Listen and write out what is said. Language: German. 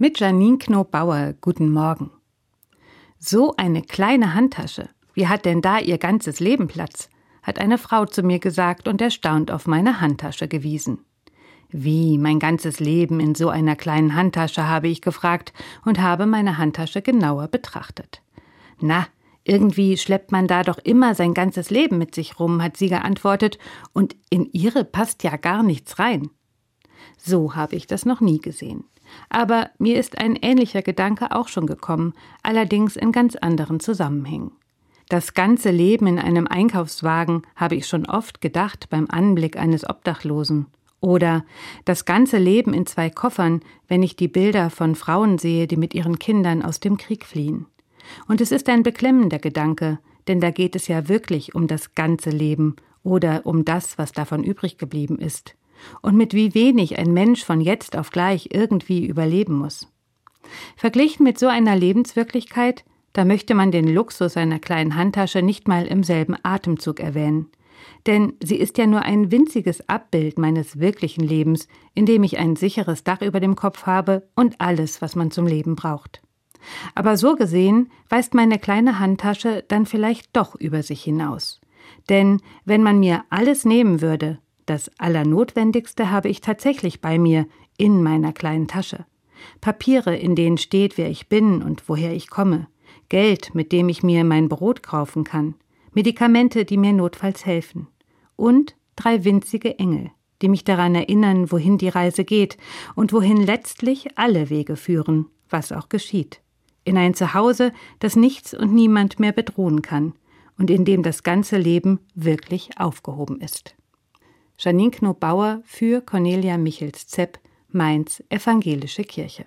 Mit Janine Knob-Bauer, guten Morgen. So eine kleine Handtasche. Wie hat denn da ihr ganzes Leben Platz? hat eine Frau zu mir gesagt und erstaunt auf meine Handtasche gewiesen. Wie, mein ganzes Leben in so einer kleinen Handtasche, habe ich gefragt und habe meine Handtasche genauer betrachtet. Na, irgendwie schleppt man da doch immer sein ganzes Leben mit sich rum, hat sie geantwortet, und in ihre passt ja gar nichts rein. So habe ich das noch nie gesehen. Aber mir ist ein ähnlicher Gedanke auch schon gekommen, allerdings in ganz anderen Zusammenhängen. Das ganze Leben in einem Einkaufswagen habe ich schon oft gedacht beim Anblick eines Obdachlosen. Oder das ganze Leben in zwei Koffern, wenn ich die Bilder von Frauen sehe, die mit ihren Kindern aus dem Krieg fliehen. Und es ist ein beklemmender Gedanke, denn da geht es ja wirklich um das ganze Leben oder um das, was davon übrig geblieben ist und mit wie wenig ein Mensch von jetzt auf gleich irgendwie überleben muss. Verglichen mit so einer Lebenswirklichkeit, da möchte man den Luxus einer kleinen Handtasche nicht mal im selben Atemzug erwähnen. Denn sie ist ja nur ein winziges Abbild meines wirklichen Lebens, in dem ich ein sicheres Dach über dem Kopf habe und alles, was man zum Leben braucht. Aber so gesehen weist meine kleine Handtasche dann vielleicht doch über sich hinaus. Denn wenn man mir alles nehmen würde, das Allernotwendigste habe ich tatsächlich bei mir in meiner kleinen Tasche. Papiere, in denen steht, wer ich bin und woher ich komme. Geld, mit dem ich mir mein Brot kaufen kann. Medikamente, die mir notfalls helfen. Und drei winzige Engel, die mich daran erinnern, wohin die Reise geht und wohin letztlich alle Wege führen, was auch geschieht. In ein Zuhause, das nichts und niemand mehr bedrohen kann und in dem das ganze Leben wirklich aufgehoben ist. Janine Knob-Bauer für Cornelia Michels-Zepp, Mainz Evangelische Kirche.